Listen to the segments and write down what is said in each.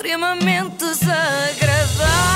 extremamente desagradável.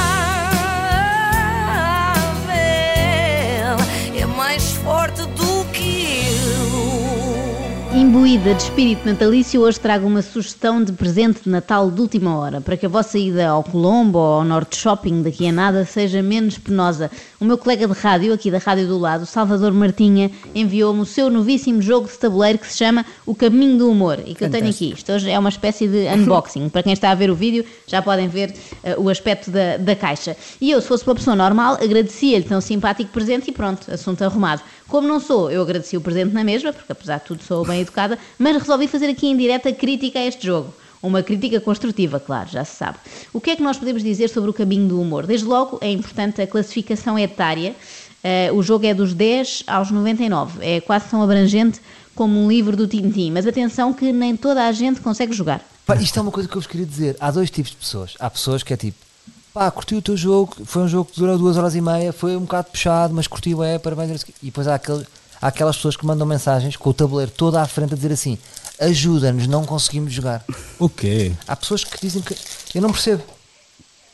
Imbuída de espírito natalício, hoje trago uma sugestão de presente de Natal de última hora, para que a vossa ida ao Colombo ou ao Norte Shopping daqui a nada seja menos penosa. O meu colega de rádio, aqui da rádio do lado, Salvador Martinha, enviou-me o seu novíssimo jogo de tabuleiro que se chama O Caminho do Humor e que eu tenho aqui. Isto hoje é uma espécie de unboxing. para quem está a ver o vídeo, já podem ver uh, o aspecto da, da caixa. E eu, se fosse uma pessoa normal, agradecia-lhe tão simpático presente e pronto, assunto arrumado. Como não sou, eu agradeci o presente na mesma, porque apesar de tudo sou bem educada, mas resolvi fazer aqui em direta crítica a este jogo. Uma crítica construtiva, claro, já se sabe. O que é que nós podemos dizer sobre o caminho do humor? Desde logo, é importante a classificação etária. Uh, o jogo é dos 10 aos 99. É quase tão abrangente como um livro do Tintim. Mas atenção que nem toda a gente consegue jogar. Pá, isto é uma coisa que eu vos queria dizer. Há dois tipos de pessoas. Há pessoas que é tipo, pá, curti o teu jogo, foi um jogo que durou duas horas e meia, foi um bocado puxado, mas curti, é, parabéns. E depois há, aquele, há aquelas pessoas que mandam mensagens com o tabuleiro todo à frente a dizer assim: ajuda-nos, não conseguimos jogar. O quê? Há pessoas que dizem que. Eu não percebo.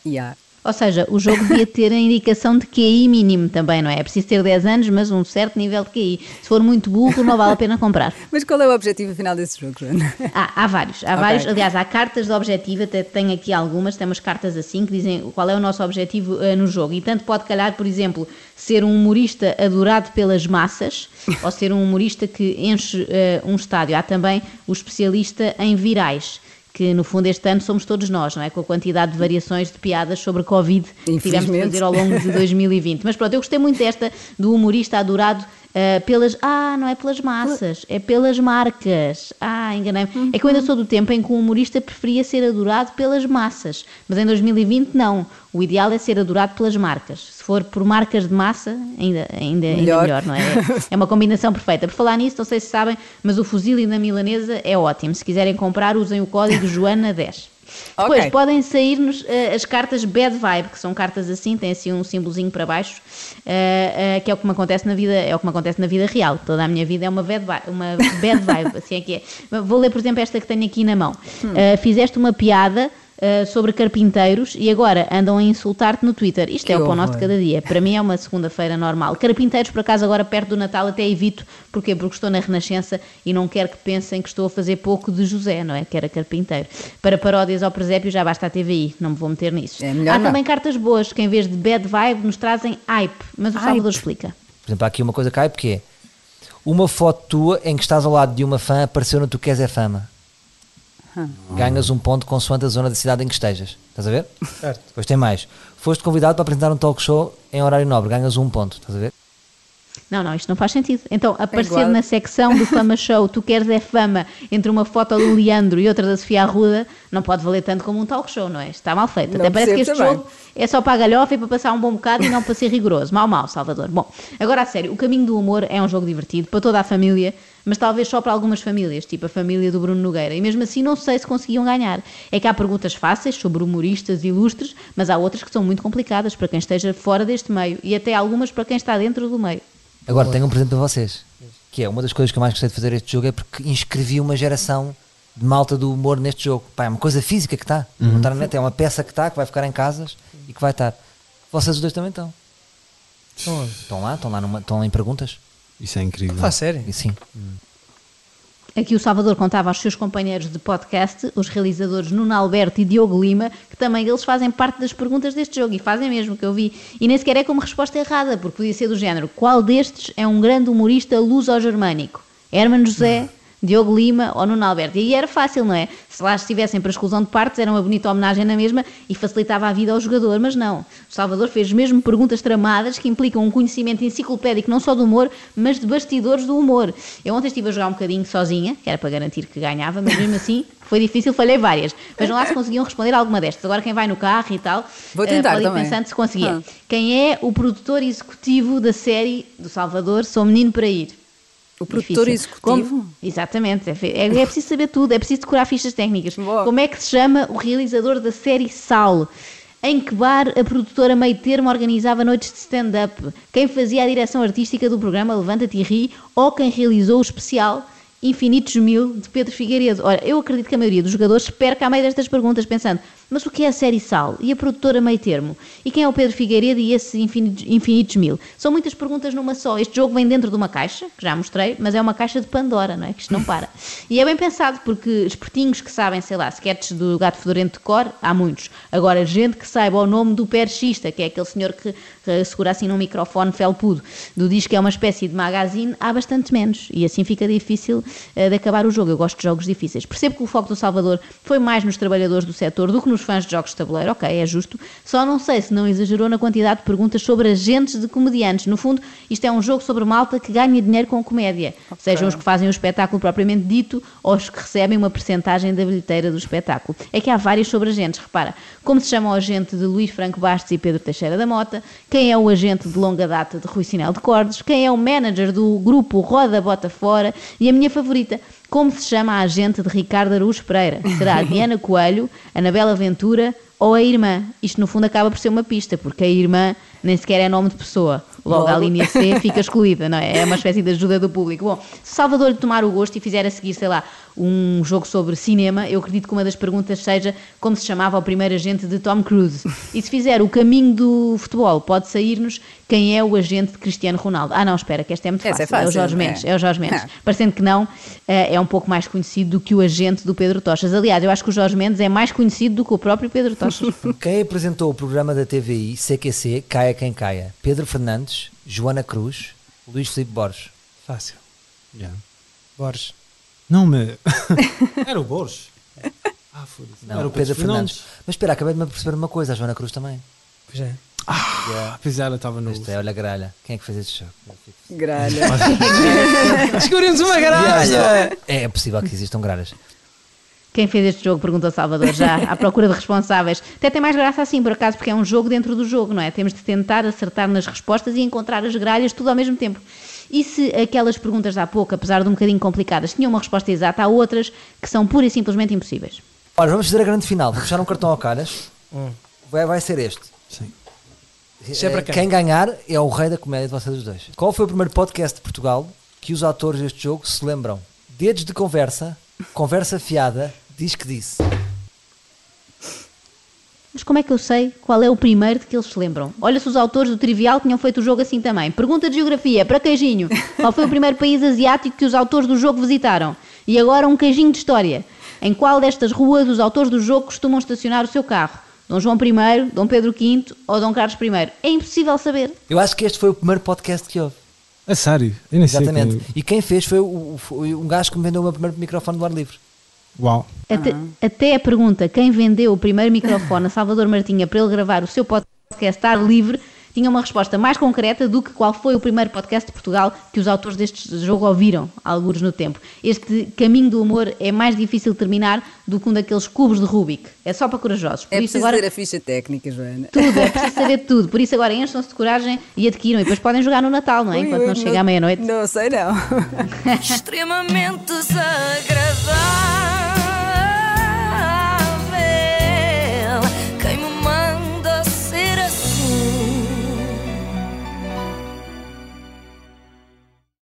Yeah. Ou seja, o jogo devia ter a indicação de QI mínimo também, não é? É preciso ter 10 anos, mas um certo nível de QI. Se for muito burro, não vale a pena comprar. Mas qual é o objetivo final desse jogo, Joana? Há, há vários, há Ok. vários. Aliás, há cartas de objetivo, até tenho aqui algumas, temos cartas assim que dizem qual é o nosso objetivo eh, no jogo. E tanto pode calhar, por exemplo, ser um humorista adorado pelas massas ou ser um humorista que enche eh, um estádio. Há também o especialista em virais. Que no fundo este ano somos todos nós, não é? Com a quantidade de variações de piadas sobre Covid que tivemos de fazer ao longo de 2020. Mas pronto, eu gostei muito desta do humorista adorado eh, pelas. Ah, não é pelas massas, é pelas marcas. Ah, enganei-me. É que eu ainda sou do tempo em que o humorista preferia ser adorado pelas massas, mas em 2020 não. O ideal é ser adorado pelas marcas. Se for por marcas de massa, ainda, ainda, ainda Melhor. melhor, não é? É uma combinação perfeita. Por falar nisso, não sei se sabem, mas o fuzil da milanesa é ótimo. Se quiserem comprar, usem o código Joana10. Depois podem sair-nos eh, as cartas Bad Vibe, que são cartas assim, tem assim um símbolozinho para baixo, eh, que é o que me acontece na vida, é o que me acontece na vida real. Toda a minha vida é uma bad vibe, uma bad vibe assim é que é. Vou ler, por exemplo, esta que tenho aqui na mão. Eh, fizeste uma piada eh, sobre carpinteiros e agora andam a insultar-te no Twitter. Isto Que é o pão nosso de cada dia. Para mim é uma segunda-feira normal. Carpinteiros, por acaso, agora perto do Natal até evito. Porquê? Porque estou na Renascença e não quero que pensem que estou a fazer pouco de José, não é? Que era carpinteiro. Para paródias ao presépio já basta a TVI, não me vou meter nisso. É melhor Há não. também cartas boas, que em vez de bad vibe nos trazem hype. Mas o Hype. Salvador explica. Por exemplo, há aqui uma coisa que cai porque é uma foto tua em que estás ao lado de uma fã apareceu no Tu Queres é Fama. Ganhas um ponto consoante a zona da cidade em que estejas. Estás a ver? Certo. Depois tem mais. Foste convidado para apresentar um talk show em horário nobre. Ganhas um ponto. Estás a ver? Não, não, isto não faz sentido. Então, aparecer igual. na secção do Fama Show, tu queres é fama, entre uma foto do Leandro e outra da Sofia Arruda, não pode valer tanto como um talk show, não é? Está mal feito. Não Até parece que este também. jogo é só para a galhofa e para passar um bom bocado e não para ser rigoroso. Mal, mal, Salvador. Bom, agora a sério, o Caminho do Humor é um jogo divertido para toda a família, mas talvez só para algumas famílias, tipo a família do Bruno Nogueira. E mesmo assim não sei se conseguiam ganhar. É que há perguntas fáceis sobre humoristas ilustres, mas há outras que são muito complicadas para quem esteja fora deste meio e até algumas para quem está dentro do meio. Agora tenho um presente para vocês. Que é uma das coisas que eu mais gostei de fazer este jogo é porque inscrevi uma geração de malta do humor neste jogo. Pá, é uma coisa física que está. Não está na net, é uma peça que está, que vai ficar em casas e que vai estar. Vocês os dois também estão. Estão lá, estão lá, numa, estão lá em perguntas. Isso é incrível. Faz sério? E sim. Aqui o Salvador contava aos seus companheiros de podcast, os realizadores Nuno Alberto e Diogo Lima, que também eles fazem parte das perguntas deste jogo, e fazem mesmo, que eu vi. E nem sequer é como resposta errada, porque podia ser do género: qual destes é um grande humorista luso-germânico? Hermano José, Diogo Lima ou Nuno Alberto? E aí era fácil, não é? Se lá estivessem para exclusão de partes, era uma bonita homenagem na mesma e facilitava a vida ao jogador, mas não. O Salvador fez mesmo perguntas tramadas que implicam um conhecimento enciclopédico não só do humor, mas de bastidores do humor. Eu ontem estive a jogar um bocadinho sozinha, que era para garantir que ganhava, mas mesmo assim foi difícil, falhei várias. Vejam lá se conseguiam responder alguma destas. Agora quem vai no carro e tal, Vou eh, tentar ir também. pensando se conseguia. Ah. Quem é o produtor executivo da série do Salvador Sou Menino para Ir? O produtor Difícil. executivo? Como- Exatamente. É, é- é preciso saber tudo, é preciso decorar fichas técnicas. Boa. Como é que se chama o realizador da série Sal? Em que bar a produtora Meio Termo organizava noites de stand-up? Quem fazia a direção artística do programa Levanta-te e Ri? Ou quem realizou o especial Infinitos Mil de Pedro Figueiredo? Ora, eu acredito que a maioria dos jogadores perca a meio destas perguntas pensando Mas o que é a série Sal? E a produtora Meio Termo? E quem é o Pedro Figueiredo e esse infinitos, infinitos mil? São muitas perguntas numa só. Este jogo vem dentro de uma caixa, que já mostrei, mas é uma caixa de Pandora, não é? Que isto não para. E é bem pensado, porque espertinhos que sabem, sei lá, sketches do Gato Fedorento de cor, há muitos. Agora, gente que saiba o nome do perchista, que é aquele senhor que uh, segura assim num microfone felpudo, do diz que é uma espécie de magazine, há bastante menos. E assim fica difícil uh, de acabar o jogo. Eu gosto de jogos difíceis. Percebo que o foco do Salvador foi mais nos trabalhadores do setor do que nos fãs de jogos de tabuleiro, ok, é justo. Só não sei se não exagerou na quantidade de perguntas sobre agentes de comediantes. No fundo, isto é um jogo sobre malta que ganha dinheiro com comédia. Okay. Sejam os que fazem o espetáculo propriamente dito ou os que recebem uma percentagem da bilheteira do espetáculo. É que há vários sobre agentes, repara. Como se chama o agente de Luís Franco Bastos e Pedro Teixeira da Mota, quem é o agente de longa data de Rui Sinel de Cordes, quem é o manager do grupo Roda Bota Fora e a minha favorita, como se chama a agente de Ricardo Araújo Pereira? Será a Diana Coelho, Anabela Ventura ou a irmã? Isto no fundo acaba por ser uma pista, porque a irmã nem sequer é nome de pessoa. Logo, Logo. a linha C fica excluída, não é? É uma espécie de ajuda do público. Bom, se Salvador lhe tomar o gosto e fizer a seguir, sei lá, um jogo sobre cinema, eu acredito que uma das perguntas seja como se chamava o primeiro agente de Tom Cruise. E se fizer o caminho do futebol, pode sair-nos quem é o agente de Cristiano Ronaldo. Ah, não, espera, que esta é muito fácil. É, fácil. é o Jorge Mendes. É, é o Jorge Mendes. Parecendo que não, eh, é um pouco mais conhecido do que o agente do Pedro Tochas. Aliás, eu acho que o Jorge Mendes é mais conhecido do que o próprio Pedro Tochas. Quem apresentou o programa da TVI, CQC, Caia Quem Caia? Pedro Fernandes, Joana Cruz, Luís Filipe Borges. Fácil. Yeah. Borges. Não, me. Era o Borges. Ah, foda-se. Não, Era o Pedro, Pedro Fernandes. Fernandes. Mas espera, acabei de me perceber uma coisa, a Joana Cruz também. Pois é. Ah, yeah. pois ela estava no. Este é, olha a gralha. Quem é que fez este jogo? Gralha. Descobrimos uma gralha! É, é possível que existam gralhas. Quem fez este jogo? Pergunta Salvador, já à procura de responsáveis. Até tem mais graça assim, por acaso, porque é um jogo dentro do jogo, não é? Temos de tentar acertar nas respostas e encontrar as gralhas tudo ao mesmo tempo. E se aquelas perguntas de há pouco, apesar de um bocadinho complicadas, tinham uma resposta exata, há outras que são pura e simplesmente impossíveis. Olha, vamos fazer a grande final. Vou puxar um cartão ao caras. Hum. Vai, vai ser este. Sim. É, quem? quem ganhar é o rei da comédia de vocês dois. Qual foi o primeiro podcast de Portugal que os atores deste jogo se lembram? Dedos de conversa, conversa fiada, diz que disse. Mas como é que eu sei qual é o primeiro de que eles se lembram? Olha se os autores do Trivial tinham feito o jogo assim também. Pergunta de geografia, para queijinho. Qual foi o primeiro país asiático que os autores do jogo visitaram? E agora um queijinho de história. Em qual destas ruas os autores do jogo costumam estacionar o seu carro? Dom João I, Dom Pedro V ou Dom Carlos I? É impossível saber. Eu acho que este foi o primeiro podcast que houve. A sério? Eu nem Exatamente. Sei E quem fez foi, o, foi um gajo que me vendeu o meu primeiro microfone do ar livre. Uau. Até, uhum. até a pergunta: quem vendeu o primeiro microfone a Salvador Martinha para ele gravar o seu podcast ar livre tinha uma resposta mais concreta do que qual foi o primeiro podcast de Portugal que os autores deste jogo ouviram, alguns no tempo. Este caminho do humor é mais difícil de terminar do que um daqueles cubos de Rubik. É só para corajosos. Por é preciso agora, ter a ficha técnica, Joana. Tudo, é preciso saber tudo. Por isso agora encham-se de coragem e adquiram. E depois podem jogar no Natal, não é? Enquanto não chega à meia-noite. Não sei não. Extremamente desagradável.